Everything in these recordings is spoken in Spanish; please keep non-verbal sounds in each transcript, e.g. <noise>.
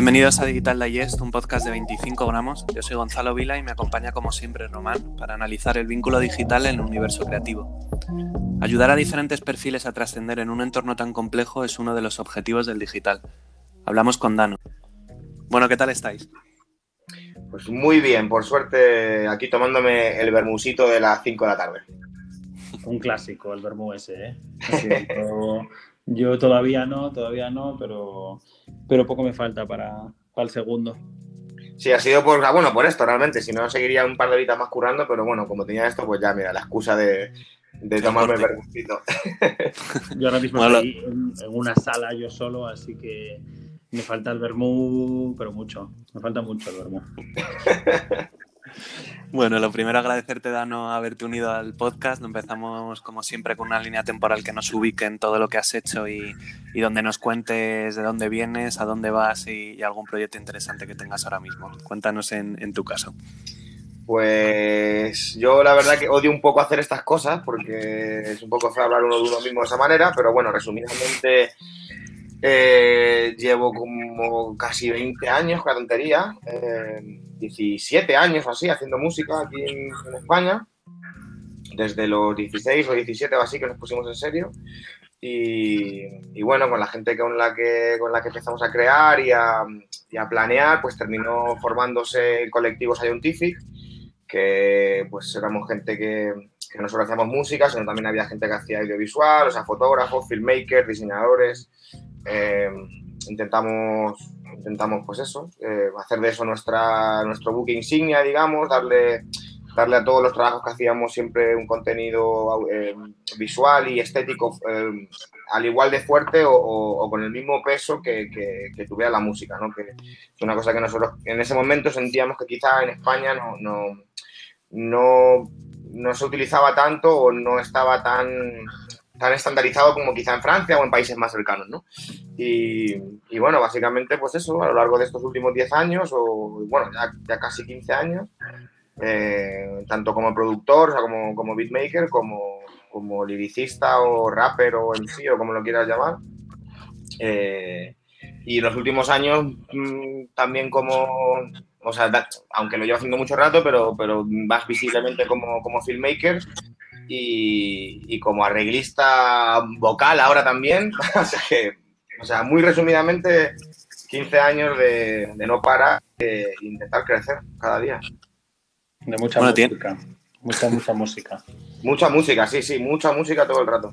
Bienvenidos a Digital Digest, un podcast de 25 gramos. Yo soy Gonzalo Vila y me acompaña como siempre Román para analizar el vínculo digital en el universo creativo. Ayudar a diferentes perfiles a trascender en un entorno tan complejo es uno de los objetivos del digital. Hablamos con Dano. Bueno, ¿qué tal estáis? Pues muy bien, por suerte aquí tomándome el bermusito de las 5 de la tarde. Un clásico, el vermú ese, ¿eh? <laughs> Yo todavía no, todavía no, pero, pero poco me falta para, el segundo. Sí, ha sido por, ah, bueno, por esto realmente, si no seguiría un par de horitas más currando, pero bueno, como tenía esto, pues ya, mira, la excusa de, tomarme el vergucito. <laughs> Yo ahora mismo estoy en, una sala yo solo, así que me falta el vermú, pero mucho, me falta mucho el vermú. <laughs> Bueno, lo primero agradecerte, Dano, haberte unido al podcast. Empezamos, como siempre, con una línea temporal que nos ubique en todo lo que has hecho y, donde nos cuentes de dónde vienes, a dónde vas y, algún proyecto interesante que tengas ahora mismo. Cuéntanos en, tu caso. Pues yo la verdad que odio un poco hacer estas cosas porque es un poco feo hablar uno de uno mismo de esa manera, pero bueno, resumidamente eh, llevo como casi 20 años, la tontería. Eh, 17 años o así haciendo música aquí en, España, desde los 16 o 17 o así que nos pusimos en serio. Y, bueno, con la gente con la que, con la que empezamos a crear y a, planear, pues terminó formándose el colectivo Scientific, que pues éramos gente que, que no solo hacíamos música, sino también había gente que hacía audiovisual, o sea, fotógrafos, filmmakers, diseñadores. Eh, intentamos intentamos pues eso, eh, hacer de eso nuestra, nuestro book insignia, digamos, darle, darle a todos los trabajos que hacíamos siempre un contenido eh, visual y estético eh, al igual de fuerte o, con el mismo peso que, tuviera la música, ¿no? Que es una cosa que nosotros en ese momento sentíamos que quizá en España no, no, no, no se utilizaba tanto o no estaba tan tan estandarizado como quizá en Francia o en países más cercanos, ¿no? Y, bueno, básicamente, pues eso, a lo largo de estos últimos 10 años, o bueno, ya, casi 15 años, eh, tanto como productor, o sea, como, como beatmaker, como, como liricista o rapper o MC o como lo quieras llamar. Eh, y los últimos años mm, también como, o sea, aunque lo llevo haciendo mucho rato, pero, pero más visiblemente como, como filmmaker y, como arreglista vocal ahora también. <laughs> o, sea que, o sea, muy resumidamente, 15 años de, no parar e intentar crecer cada día. De mucha música. Mucha, mucha música. Mucha música, sí, sí, mucha música todo el rato.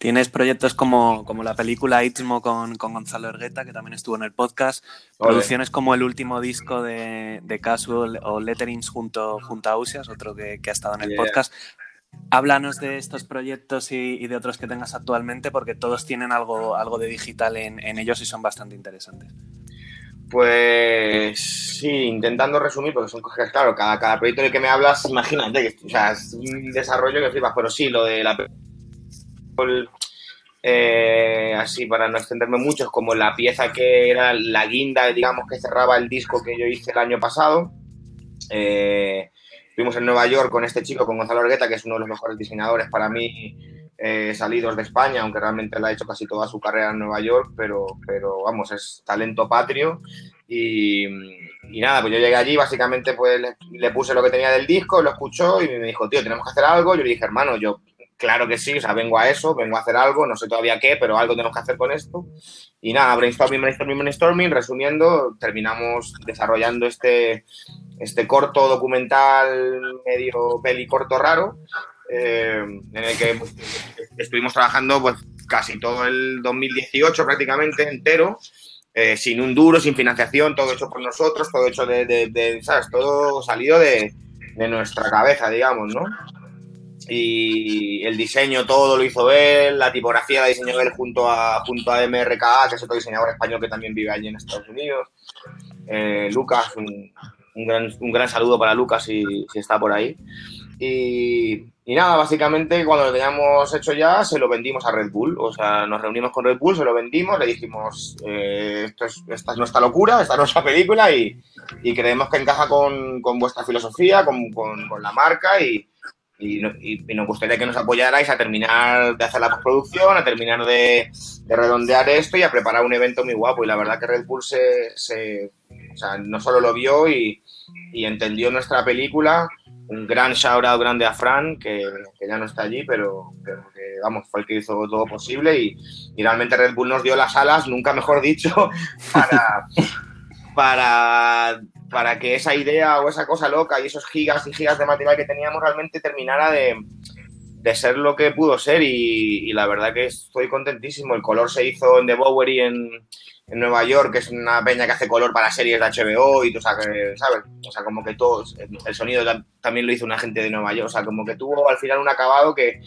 Tienes proyectos como, como la película Itmo con, con, Gonzalo Ergueta, que también estuvo en el podcast. Producciones como el último disco de, de Casual o Letterings junto, junto a Usias, otro que, que ha estado en el podcast. Háblanos de estos proyectos y, de otros que tengas actualmente, porque todos tienen algo, algo de digital en, en ellos y son bastante interesantes. Pues sí, intentando resumir, porque son cosas, claro, cada, cada proyecto del que me hablas, imagínate, que, o sea, es un desarrollo que flipas, pero sí, lo de la eh, así para no extenderme mucho, es como la pieza que era la guinda, digamos, que cerraba el disco que yo hice el año pasado. Eh, fuimos en Nueva York con este chico, con Gonzalo Argueta, que es uno de los mejores diseñadores para mí eh, salidos de España, aunque realmente le ha hecho casi toda su carrera en Nueva York, pero, pero vamos, es talento patrio. Y, nada, pues yo llegué allí, básicamente pues le, le, puse lo que tenía del disco, lo escuchó y me dijo, tío, tenemos que hacer algo. Yo le dije, hermano, yo Claro que sí, o sea, vengo a eso, vengo a hacer algo, no sé todavía qué, pero algo tenemos que hacer con esto. Y nada, brainstorming, brainstorming, brainstorming, resumiendo, terminamos desarrollando este, este corto documental, medio peli corto raro, eh, en el que pues, estuvimos trabajando pues casi todo el 2018 prácticamente entero, eh, sin un duro, sin financiación, todo hecho por nosotros, todo hecho de, de ¿sabes? Todo salido de, de nuestra cabeza, digamos, ¿no? Y el diseño todo lo hizo él, la tipografía la diseñó él junto a, junto a MRKA, que es otro diseñador español que también vive allí en Estados Unidos. Eh, Lucas, un, gran, un, gran, saludo para Lucas si, si está por ahí. Y, y, nada, básicamente cuando lo teníamos hecho ya, se lo vendimos a Red Bull. O sea, nos reunimos con Red Bull, se lo vendimos, le dijimos, eh, esto es, esta es nuestra locura, esta es nuestra película y, y creemos que encaja con, con vuestra filosofía, con, con, con la marca y, y, nos gustaría que nos apoyarais a terminar de hacer la postproducción, a terminar de, redondear esto y a preparar un evento muy guapo. Y la verdad que Red Bull se, o sea, no solo lo vio y, entendió nuestra película. Un gran shout out grande a Fran, que, ya no está allí, pero, que vamos, fue el que hizo todo posible y, y realmente Red Bull nos dio las alas, nunca mejor dicho, <laughs> para, para para que esa idea o esa cosa loca y esos gigas y gigas de material que teníamos realmente terminara de, ser lo que pudo ser y, la verdad que estoy contentísimo. El color se hizo en The Bowery en, Nueva York, que es una peña que hace color para series de HBO y tú sabes, ¿sabes? O sea, como que todo, el sonido también lo hizo una gente de Nueva York, o sea, como que tuvo al final un acabado que,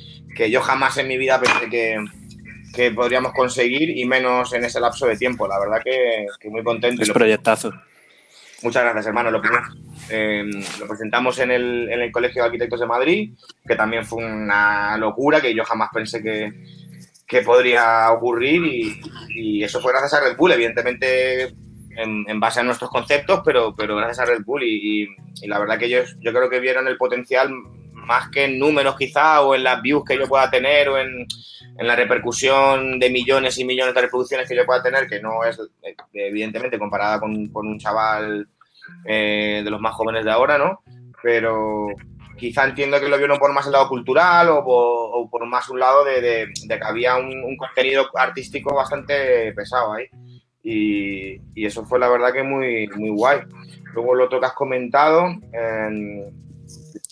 yo jamás en mi vida pensé que, que podríamos conseguir y menos en ese lapso de tiempo. La verdad que, muy contento. Es proyectazo. Muchas gracias, hermano. Lo, em, lo presentamos en el, en el, Colegio de Arquitectos de Madrid, que también fue una locura que yo jamás pensé que, que podría ocurrir y, eso fue gracias a Red Bull, evidentemente en, base a nuestros conceptos, pero, pero gracias a Red Bull y, la verdad que ellos yo creo que vieron el potencial más que en números quizá o en las views que yo pueda tener o en, en la repercusión de millones y millones de reproducciones que yo pueda tener, que no es evidentemente comparada con, con un chaval eh, de los más jóvenes de ahora, ¿no? Pero quizá entiendo que lo vieron por más el lado cultural o por, más un lado de, que había un, contenido artístico bastante pesado ahí. Y, eso fue la verdad que muy, muy guay. Luego lo otro que has comentado. Eh,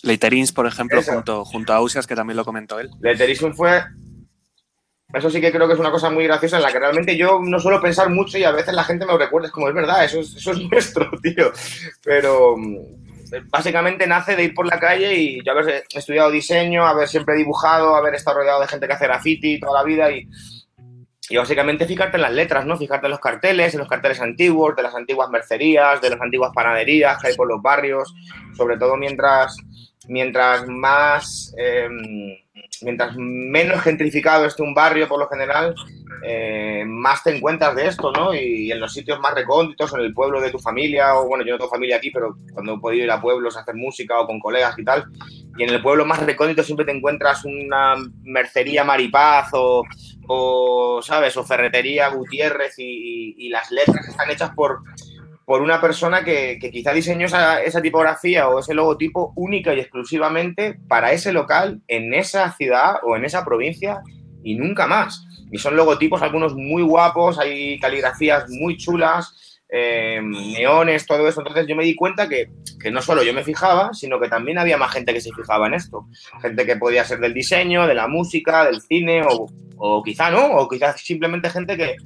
Leiterins, por ejemplo, junto, junto a Ausias, que también lo comentó él. Leiterins fue eso sí que creo que es una cosa muy graciosa en la que realmente yo no suelo pensar mucho y a veces la gente me lo recuerda, es como es verdad, eso es, eso es <laughs> nuestro, tío. Pero mm, básicamente nace de ir por la calle y yo haber estudiado diseño, haber siempre dibujado, haber estado rodeado de gente que hace graffiti toda la vida y, y básicamente fijarte en las letras, ¿no? Fijarte en los carteles, en los carteles antiguos, de las antiguas mercerías, de las antiguas panaderías que hay por los barrios, sobre todo mientras, mientras más... Em, mientras menos gentrificado esté un barrio por lo general, eh, más te encuentras de esto, ¿no? Y en los sitios más recónditos, en el pueblo de tu familia, o bueno, yo no tengo familia aquí, pero cuando he podido ir a pueblos a hacer música o con colegas y tal, y en el pueblo más recóndito siempre te encuentras una mercería Maripaz o, ¿sabes? O ferretería Gutiérrez y, y las letras están hechas por por una persona que, quizá diseñó esa, tipografía o ese logotipo única y exclusivamente para ese local, en esa ciudad o en esa provincia y nunca más. Y son logotipos algunos muy guapos, hay caligrafías muy chulas, em, neones, todo eso. Entonces yo me di cuenta que, no solo yo me fijaba, sino que también había más gente que se fijaba en esto. Gente que podía ser del diseño, de la música, del cine, o, quizá no, o quizás simplemente gente que,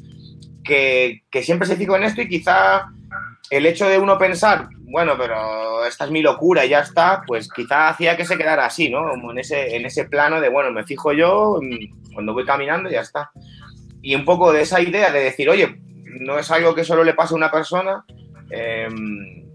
que, que siempre se fijó en esto y quizá el hecho de uno pensar, bueno, pero esta es mi locura y ya está, pues quizá hacía que se quedara así, ¿no? Como en ese, en ese plano de, bueno, me fijo yo cuando voy caminando y ya está. Y un poco de esa idea de decir, oye, no es algo que solo le pase a una persona, em,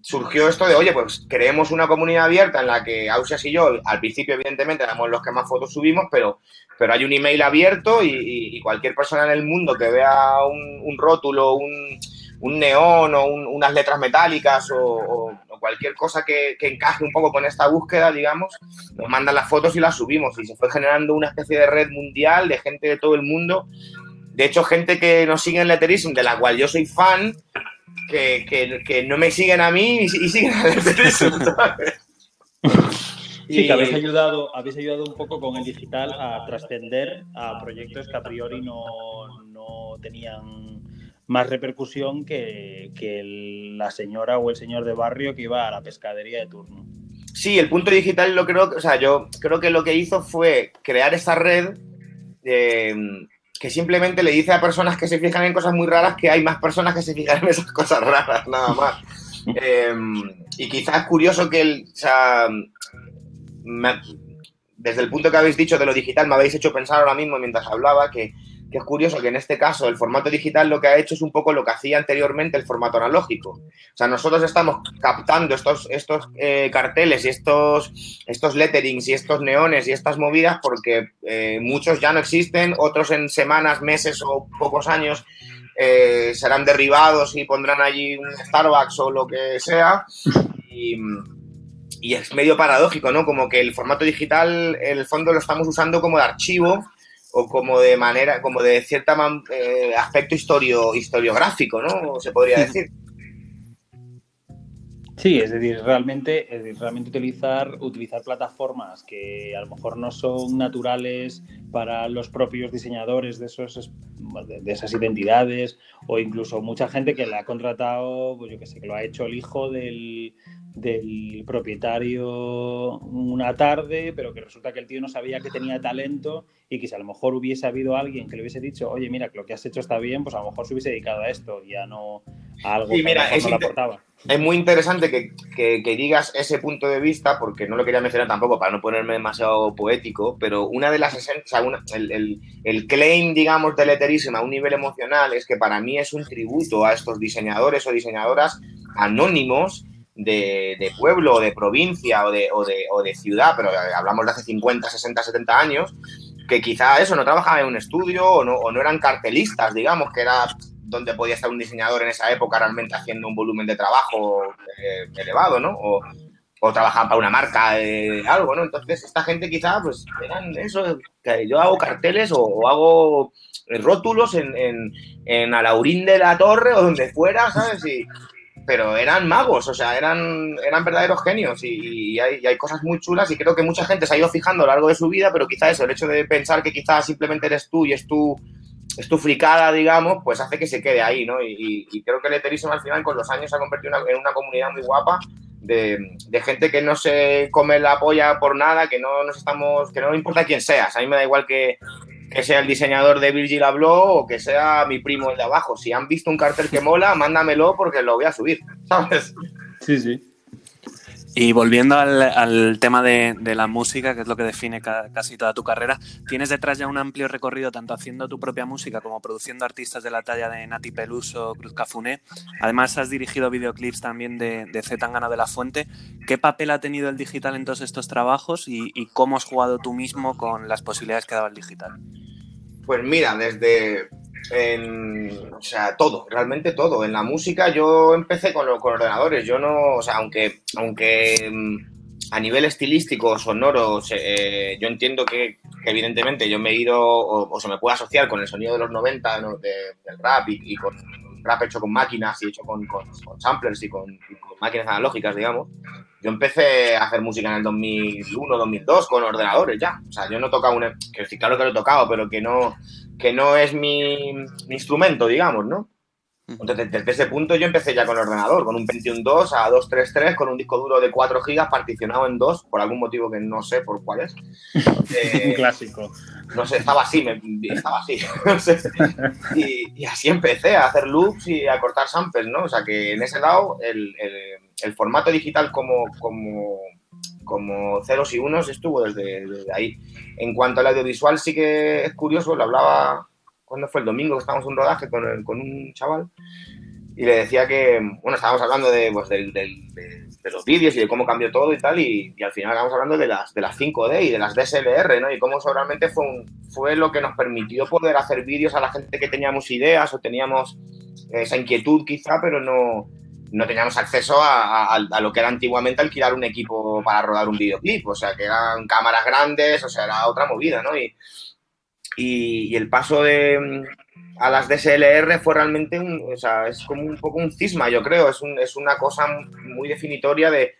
surgió esto de, oye, pues creemos una comunidad abierta en la que Ausias y yo, al principio evidentemente éramos los que más fotos subimos, pero, pero hay un email abierto y, cualquier persona en el mundo que vea un, un rótulo, un un neón o unas letras metálicas o, cualquier cosa que, encaje un poco con esta búsqueda, digamos, nos mandan las fotos y las subimos. Y se fue generando una especie de red mundial de gente de todo el mundo. De hecho, gente que nos sigue en Letterism, de la cual yo soy fan, que, no me siguen a mí y, siguen a Letterism, <laughs> Sí, que habéis ayudado, habéis ayudado un poco con el digital a trascender a proyectos que a priori no, no tenían más repercusión que, la señora o el señor de barrio que iba a la pescadería de turno. Sí, el punto digital lo creo, o sea, yo creo que lo que hizo fue crear esa red eh, que simplemente le dice a personas que se fijan en cosas muy raras que hay más personas que se fijan en esas cosas raras, <laughs> nada más. Eh, y quizás es curioso que el, o sea, desde el punto que habéis dicho de lo digital, me habéis hecho pensar ahora mismo mientras hablaba que que es curioso que en este caso el formato digital lo que ha hecho es un poco lo que hacía anteriormente el formato analógico. O sea, nosotros estamos captando estos, estos eh, carteles y estos, estos letterings y estos neones y estas movidas porque eh, muchos ya no existen, otros en semanas, meses o pocos años eh, serán derribados y pondrán allí un Starbucks o lo que sea. Y, y es medio paradójico, ¿no? Como que el formato digital, en el fondo, lo estamos usando como de archivo o como de manera, como de cierta eh, aspecto historio, historiográfico, ¿no? Se podría decir. Sí, es decir, realmente, realmente utilizar, utilizar plataformas que a lo mejor no son naturales para los propios diseñadores de, esos, de esas identidades o incluso mucha gente que la ha contratado, pues yo que sé, que lo ha hecho el hijo del, del propietario una tarde, pero que resulta que el tío no sabía que tenía talento y que si a lo mejor hubiese habido alguien que le hubiese dicho, oye, mira, que lo que has hecho está bien, pues a lo mejor se hubiese dedicado a esto, ya no a algo que mira, es, aportaba. es muy interesante que, digas ese punto de vista, porque no lo quería mencionar tampoco para no ponerme demasiado poético, pero una de las esencias, el, el, claim, digamos, de Letterísima a un nivel emocional es que para mí es un tributo a estos diseñadores o diseñadoras anónimos de, pueblo o de provincia o de, o, de, o de, ciudad, pero hablamos de hace 50, 60, 70 años, que quizá eso no trabajaban en un estudio o no, o no eran cartelistas, digamos, que era donde podía estar un diseñador en esa época realmente haciendo un volumen de trabajo eh, elevado, ¿no? O, o trabajaban para una marca de algo, ¿no? Entonces, esta gente quizá, pues, eran eso, yo hago carteles o, hago rótulos en, en, en, Alaurín de la Torre o donde fuera, ¿sabes? Y, pero eran magos, o sea, eran, eran verdaderos genios y, hay, cosas muy chulas y creo que mucha gente se ha ido fijando a lo largo de su vida, pero quizá eso, el hecho de pensar que quizás simplemente eres tú y es tu, es tu fricada, digamos, pues hace que se quede ahí, ¿no? Y, creo que el Ethereum al final con los años se ha convertido en una comunidad muy guapa de, gente que no se come la polla por nada, que no nos estamos, que no importa quién seas, a mí me da igual que que sea el diseñador de Virgil Abloh o que sea mi primo el de abajo. Si han visto un cartel que mola, mándamelo porque lo voy a subir, <laughs> ¿sabes? Sí, sí. Y volviendo al, tema de, la música, que es lo que define casi toda tu carrera, tienes detrás ya un amplio recorrido tanto haciendo tu propia música como produciendo artistas de la talla de Nati Peluso, Cruz Cafuné. Además, has dirigido videoclips también de, de Z Tangana de la Fuente. ¿Qué papel ha tenido el digital en todos estos trabajos y, y cómo has jugado tú mismo con las posibilidades que daba el digital? Pues mira, desde en, o sea, todo, realmente todo. En la música yo empecé con, con ordenadores. Yo no, o sea, aunque, aunque mm, a nivel estilístico, sonoro, eh, yo entiendo que, evidentemente yo me he ido o, se me puede asociar con el sonido de los 90 del rap y, con rap hecho con máquinas y hecho con, con, samplers y con, máquinas analógicas, digamos. Yo empecé a hacer música en el 2001, 2002 con ordenadores ya. O sea, yo no tocaba un... Que sí, claro que lo he tocado, pero que no, que no es mi, instrumento, digamos, ¿no? Entonces, desde ese punto yo empecé ya con el ordenador, con un Pentium 2 a 233, con un disco duro de 4 GB particionado en dos, por algún motivo que no sé por cuál es. <laughs> un clásico. No sé, estaba así, me, estaba así. <laughs> y, así empecé a hacer loops y a cortar samples, ¿no? O sea que en ese lado el, el, formato digital como, como, como ceros y unos estuvo desde, ahí. En cuanto al audiovisual, sí que es curioso, lo hablaba cuando fue el domingo que estábamos en un rodaje con, con un chaval y le decía que, bueno, estábamos hablando de, pues, de, los vídeos y de cómo cambió todo y tal, y, al final estábamos hablando de las, de las 5D y de las DSLR, ¿no? Y cómo eso realmente fue, fue lo que nos permitió poder hacer vídeos a la gente que teníamos ideas o teníamos esa inquietud quizá, pero no, no teníamos acceso a, lo que era antiguamente alquilar un equipo para rodar un videoclip, o sea, que eran cámaras grandes, o sea, era otra movida, ¿no? Y, y, el paso de, a las DSLR fue realmente, un, o sea, es como un poco un cisma, yo creo, es, un, es una cosa muy definitoria de,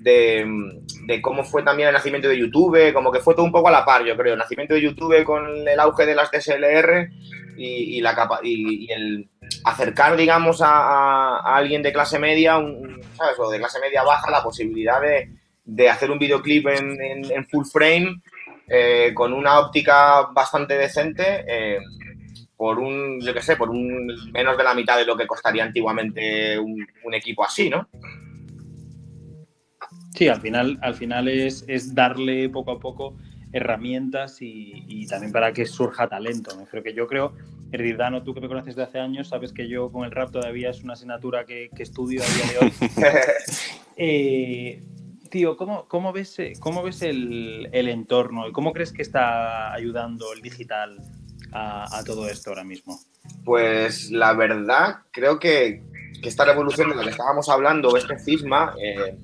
de, cómo fue también el nacimiento de YouTube, como que fue todo un poco a la par, yo creo, el nacimiento de YouTube con el auge de las DSLR y, la capa y, el acercar, digamos, a, alguien de clase media, ¿sabes? O de clase media baja, la posibilidad de, hacer un videoclip en, full frame eh, con una óptica bastante decente. Eh, por un, yo qué sé, por un menos de la mitad de lo que costaría antiguamente un, equipo así, ¿no? Sí, al final, al final es, es darle poco a poco herramientas y, también para que surja talento. ¿no? Creo que yo creo, Dano, tú que me conoces de hace años, sabes que yo con el rap todavía es una asignatura que, estudio a día de hoy. <laughs> Eh, tío, ¿cómo, cómo, ves, cómo ves el, entorno y cómo crees que está ayudando el digital a, todo esto ahora mismo? Pues la verdad, creo que, esta revolución de la que estábamos hablando, este cisma, eh,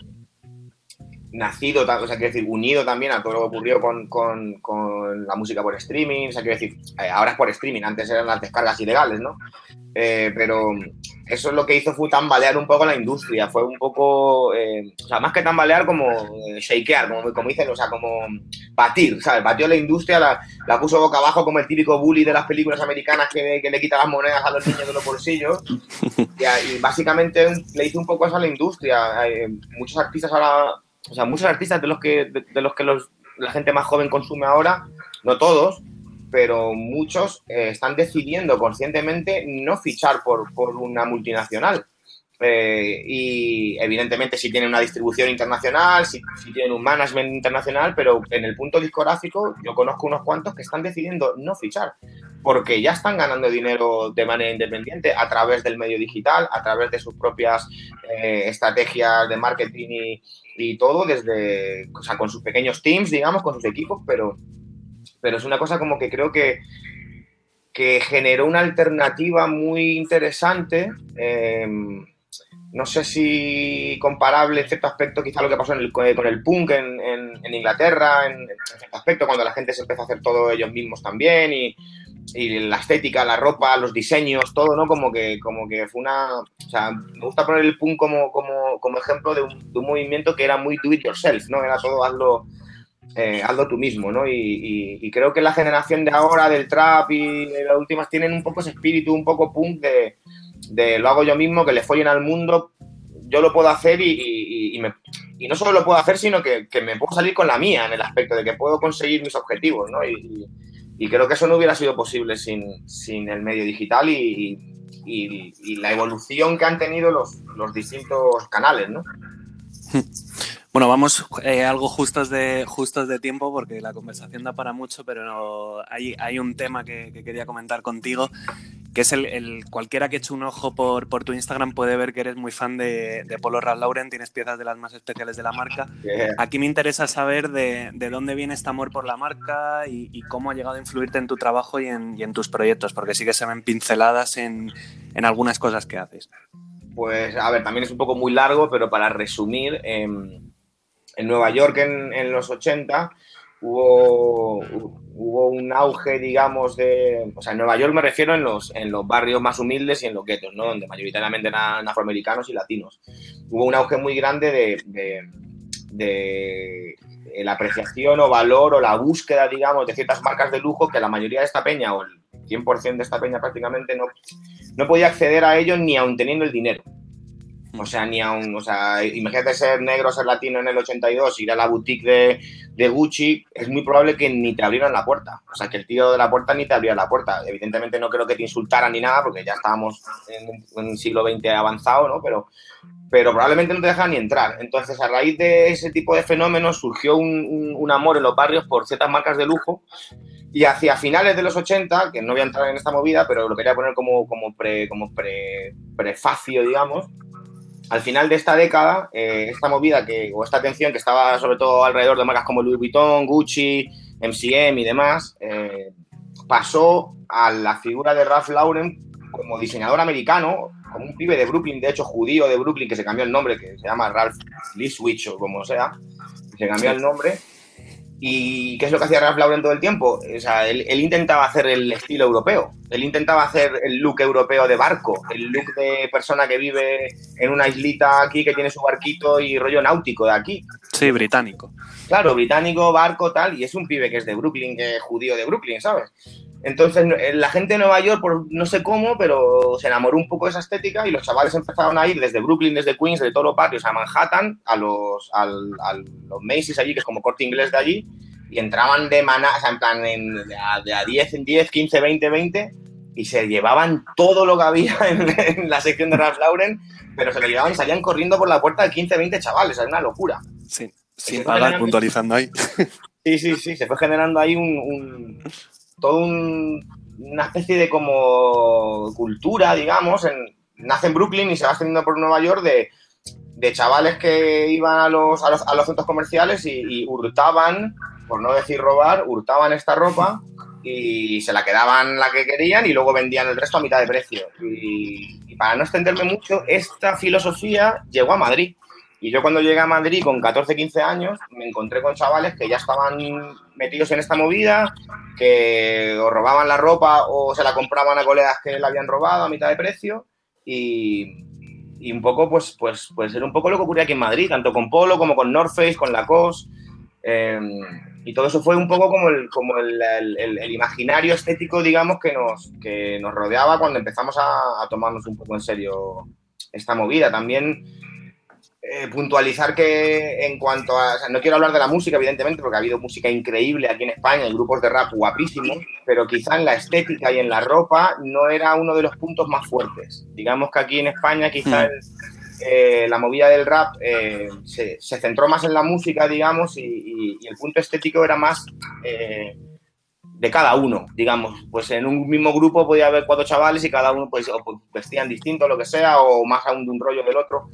nacido, o sea, quiero decir, unido también a todo lo que ocurrió con, con, la música por streaming, o sea, quiero decir, eh, ahora es por streaming, antes eran las descargas ilegales, ¿no? Eh, pero eso es lo que hizo fue tambalear un poco la industria, fue un poco, eh, o sea, más que tambalear, como shakear, como, como dicen, o sea, como batir, ¿sabes? Batió la industria, la, la, puso boca abajo como el típico bully de las películas americanas que, que le quita las monedas a los niños de los bolsillos. <laughs> Y, básicamente le hizo un poco eso a la industria. muchos artistas ahora o sea, muchos artistas de los que, de, los que los, la gente más joven consume ahora, no todos, pero muchos eh, están decidiendo conscientemente no fichar por, por una multinacional. Eh, y evidentemente si tienen una distribución internacional, si, tienen un management internacional, pero en el punto discográfico yo conozco unos cuantos que están decidiendo no fichar, porque ya están ganando dinero de manera independiente a través del medio digital, a través de sus propias eh, estrategias de marketing y, y, todo, desde, o sea, con sus pequeños teams, digamos, con sus equipos, pero, pero es una cosa como que creo que que generó una alternativa muy interesante. Eh, no sé si comparable en cierto aspecto quizá lo que pasó con el punk en, Inglaterra, en, cierto aspecto, cuando la gente se empezó a hacer todo ellos mismos también y, la estética, la ropa, los diseños, todo, ¿no? Como que, como que fue una... O sea, me gusta poner el punk como, como, ejemplo de un, movimiento que era muy do it yourself, ¿no? Era todo hazlo, eh, hazlo tú mismo, ¿no? Y, y, creo que la generación de ahora del trap y de las últimas tienen un poco ese espíritu, un poco punk de de lo hago yo mismo, que le follen al mundo, yo lo puedo hacer y, no solo lo puedo hacer, sino que, me puedo salir con la mía en el aspecto de que puedo conseguir mis objetivos, ¿no? Y, creo que eso no hubiera sido posible sin, el medio digital y, la evolución que han tenido los, los distintos canales, ¿no? <laughs> Bueno, vamos eh, algo justos de, justos de tiempo porque la conversación da para mucho, pero hay, hay, un tema que, quería comentar contigo, que es el, cualquiera que eche un ojo por, por, tu Instagram puede ver que eres muy fan de, Polo Ralph Lauren, tienes piezas de las más especiales de la marca. Aquí me interesa saber de, dónde viene este amor por la marca y, cómo ha llegado a influirte en tu trabajo y en, y en, tus proyectos, porque sí que se ven pinceladas en, en algunas cosas que haces. Pues a ver, también es un poco muy largo, pero para resumir, eh, en Nueva York en, los 80 hubo, hubo un auge, digamos, de... O sea, en Nueva York me refiero en los, en los barrios más humildes y en los guetos, ¿no? Donde mayoritariamente eran afroamericanos y latinos. Hubo un auge muy grande de, de, la apreciación o valor o la búsqueda, digamos, de ciertas marcas de lujo que la mayoría de esta peña o el 100% de esta peña prácticamente no, no podía acceder a ellos ni aun teniendo el dinero. O sea, ni aún, o sea, imagínate ser negro, ser latino en el 82, ir a la boutique de, de, Gucci, es muy probable que ni te abrieran la puerta. O sea, que el tío de la puerta ni te abriera la puerta. Evidentemente no creo que te insultaran ni nada, porque ya estábamos en, un siglo XX avanzado, ¿no? Pero, pero probablemente no te dejan ni entrar. Entonces, a raíz de ese tipo de fenómenos surgió un, un, amor en los barrios por ciertas marcas de lujo y hacia finales de los 80, que no voy a entrar en esta movida, pero lo quería poner como, como, pre, como pre, prefacio, digamos, al final de esta década, eh, esta movida que, o esta atención que estaba sobre todo alrededor de marcas como Louis Vuitton, Gucci, MCM y demás, eh, pasó a la figura de Ralph Lauren como diseñador americano, como un pibe de Brooklyn, de hecho judío de Brooklyn, que se cambió el nombre, que se llama Ralph Liswich o como sea, se cambió el nombre ¿Y qué es lo que hacía Ralph Lauren todo el tiempo? O sea, él, intentaba hacer el estilo europeo, él intentaba hacer el look europeo de barco, el look de persona que vive en una islita aquí, que tiene su barquito y rollo náutico de aquí. Sí, británico. Claro, británico, barco, tal, y es un pibe que es de Brooklyn, que es judío de Brooklyn, ¿sabes? Entonces, eh, la gente de Nueva York, por no sé cómo, pero se enamoró un poco de esa estética y los chavales empezaron a ir desde Brooklyn, desde Queens, de todos los barrios a Manhattan, a los, a los Macy's allí, que es como corte inglés de allí, y entraban de maná, o sea, en plan, de, a, 10 en 10, 15, 20, 20, y se llevaban todo lo que había <laughs> en, la sección de Ralph Lauren, pero se lo llevaban y salían corriendo por la puerta de 15, 20 chavales, es una locura. Sí, sin pagar, puntualizando ahí. Sí, sí, sí, se fue generando ahí un todo una especie de como cultura, digamos, nace en Brooklyn y se va extendiendo por Nueva York de, chavales que iban a los, a los, centros comerciales y, hurtaban, por no decir robar, hurtaban esta ropa y se la quedaban la que querían y luego vendían el resto a mitad de precio. Y, para no extenderme mucho, esta filosofía llegó a Madrid. Y yo cuando llegué a Madrid con 14, 15 años, me encontré con chavales que ya estaban metidos en esta movida, que o robaban la ropa o se la compraban a colegas que la habían robado a mitad de precio. Y, y un poco, pues, pues, pues era un poco lo que ocurría aquí en Madrid, tanto con Polo como con North Face, con Lacoste. Eh, y todo eso fue un poco como el, como el, el, imaginario estético, digamos, que nos, que nos rodeaba cuando empezamos a, a tomarnos un poco en serio esta movida. También eh, puntualizar que en cuanto a. no quiero hablar de la música, evidentemente, porque ha habido música increíble aquí en España, hay grupos de rap guapísimos, pero quizá en la estética y en la ropa no era uno de los puntos más fuertes. Digamos que aquí en España, quizá hmm. eh, la movida del rap eh, se, centró más en la música, digamos, y, el punto estético era más de cada uno, digamos. Pues en un mismo grupo podía haber cuatro chavales y cada uno pues, pues vestían distinto, lo que sea, o más aún de un rollo del otro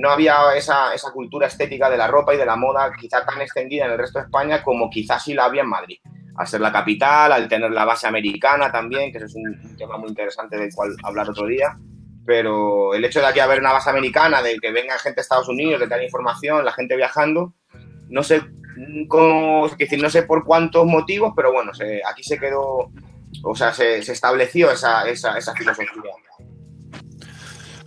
no había esa, esa, cultura estética de la ropa y de la moda quizá tan extendida en el resto de España como quizás sí la había en Madrid. Al ser la capital, al tener la base americana también, que es un, tema muy interesante del cual hablar otro día. Pero el hecho de aquí haber una base americana, de que venga gente de Estados Unidos, de tener información, la gente viajando, no sé cómo, decir, no sé por cuántos motivos, pero bueno, aquí se quedó, o sea, se, se estableció esa, esa, esa filosofía.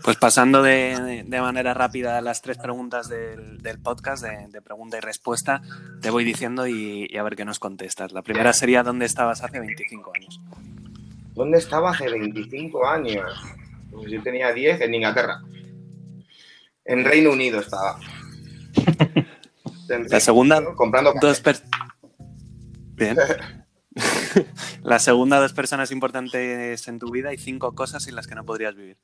Pues pasando de, manera rápida a las tres preguntas del, podcast, de, pregunta y respuesta, te voy diciendo y, a ver qué nos contestas. La primera sería, ¿dónde estabas hace 25 años? ¿Dónde estaba hace 25 años? Pues yo tenía 10 en Inglaterra. En Reino Unido estaba. <laughs> La segunda, comprando dos Bien. <laughs> La segunda, dos personas importantes en tu vida y cinco cosas sin las que no podrías vivir.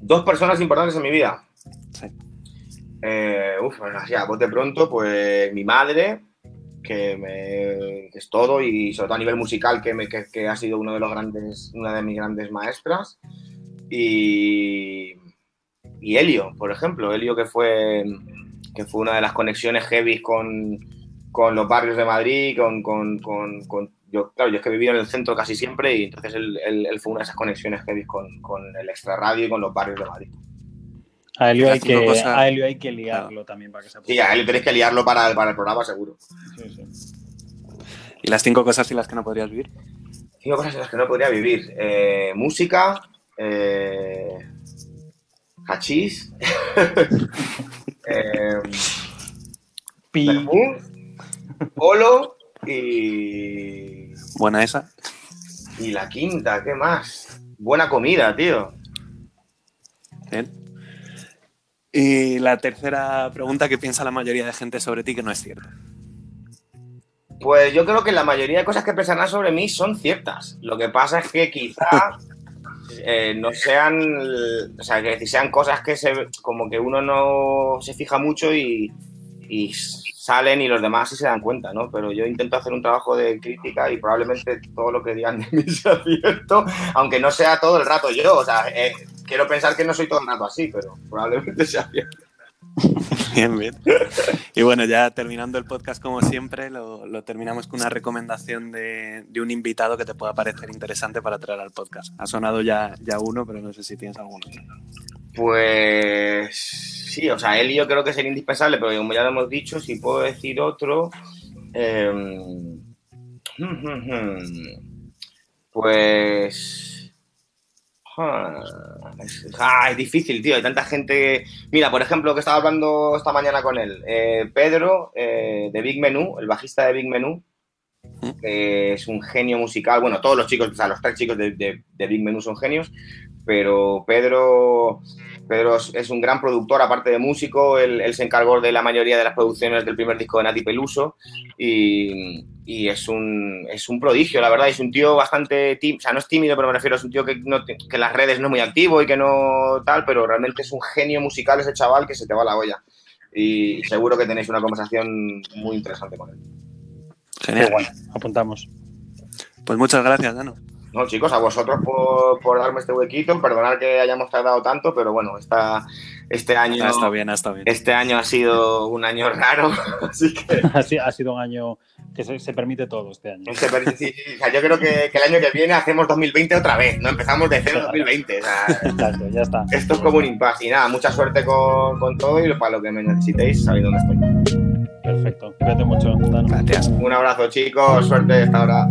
Dos personas importantes en mi vida. Sí. Eh, uf, bueno, así a de pronto, pues mi madre, que, me, es todo, y sobre todo a nivel musical, que, me, que, ha sido uno de los grandes, una de mis grandes maestras. Y, y Helio, por ejemplo, Helio que fue, que fue una de las conexiones heavy con, con los barrios de Madrid, con, con yo, claro, yo es que he vivido en el centro casi siempre y entonces él, él, fue una de esas conexiones que vi con, con, el extra radio y con los barrios de Madrid. A Elio, hay que, a Elio hay que liarlo también para que se Sí, a Elio tenéis que liarlo para, para el programa seguro. Sí, sí. ¿Y las cinco cosas sin las que no podrías vivir? Cinco cosas sin las que no podría vivir. Eh, música, eh, hachís, <laughs> eh, polo y. Buena esa. Y la quinta, ¿qué más? Buena comida, tío. Bien. Y la tercera pregunta, ¿qué piensa la mayoría de gente sobre ti que no es cierta? Pues yo creo que la mayoría de cosas que pensarán sobre mí son ciertas. Lo que pasa es que quizá <laughs> eh, no sean, o sea, que sean cosas que se, como que uno no se fija mucho y, y salen y los demás sí se dan cuenta, ¿no? Pero yo intento hacer un trabajo de crítica y probablemente todo lo que digan de mí <laughs> sea cierto, aunque no sea todo el rato yo. O sea, eh, quiero pensar que no soy todo el rato así, pero probablemente sea cierto. <laughs> Bien, bien. Y bueno, ya terminando el podcast como siempre, lo, terminamos con una recomendación de, un invitado que te pueda parecer interesante para traer al podcast. Ha sonado ya, ya uno, pero no sé si tienes alguno. Pues sí, o sea, él yo creo que sería indispensable, pero como ya lo hemos dicho, si puedo decir otro, em, pues... Ah, es, difícil, tío. Hay tanta gente. Mira, por ejemplo, que estaba hablando esta mañana con él. Eh, Pedro, eh, de Big Menú, el bajista de Big Menú, que es un genio musical. Bueno, todos los chicos, o sea, los tres chicos de, de Big Menú son genios, pero Pedro, Pedro es un gran productor, aparte de músico, él, se encargó de la mayoría de las producciones del primer disco de Nati Peluso y, es, un, es un prodigio, la verdad, es un tío bastante, tímido, o sea, no es tímido, pero me refiero, es un tío que, no, que en las redes no es muy activo y que no tal, pero realmente es un genio musical ese chaval que se te va la olla y seguro que tenéis una conversación muy interesante con él. Genial. bueno, apuntamos. Pues muchas gracias, Dano. No, chicos, a vosotros por, darme este huequito. Perdonad que hayamos tardado tanto, pero bueno, esta, Este año, Ah, está bien, está bien. este año ha sido un año raro, <laughs> así que <laughs> Ha sido, ha sido un año que se, se permite todo este año. se per- sí, sí, o sea, yo creo que, que el año que viene hacemos 2020 otra vez, no empezamos de cero 2020. O sea, <laughs> Exacto, ya está. esto es como un impasse. Y nada, mucha suerte con, con todo y para lo que me necesitéis, sabéis dónde estoy. Perfecto. Cuídate mucho. Gracias. Un abrazo, chicos, suerte hasta ahora.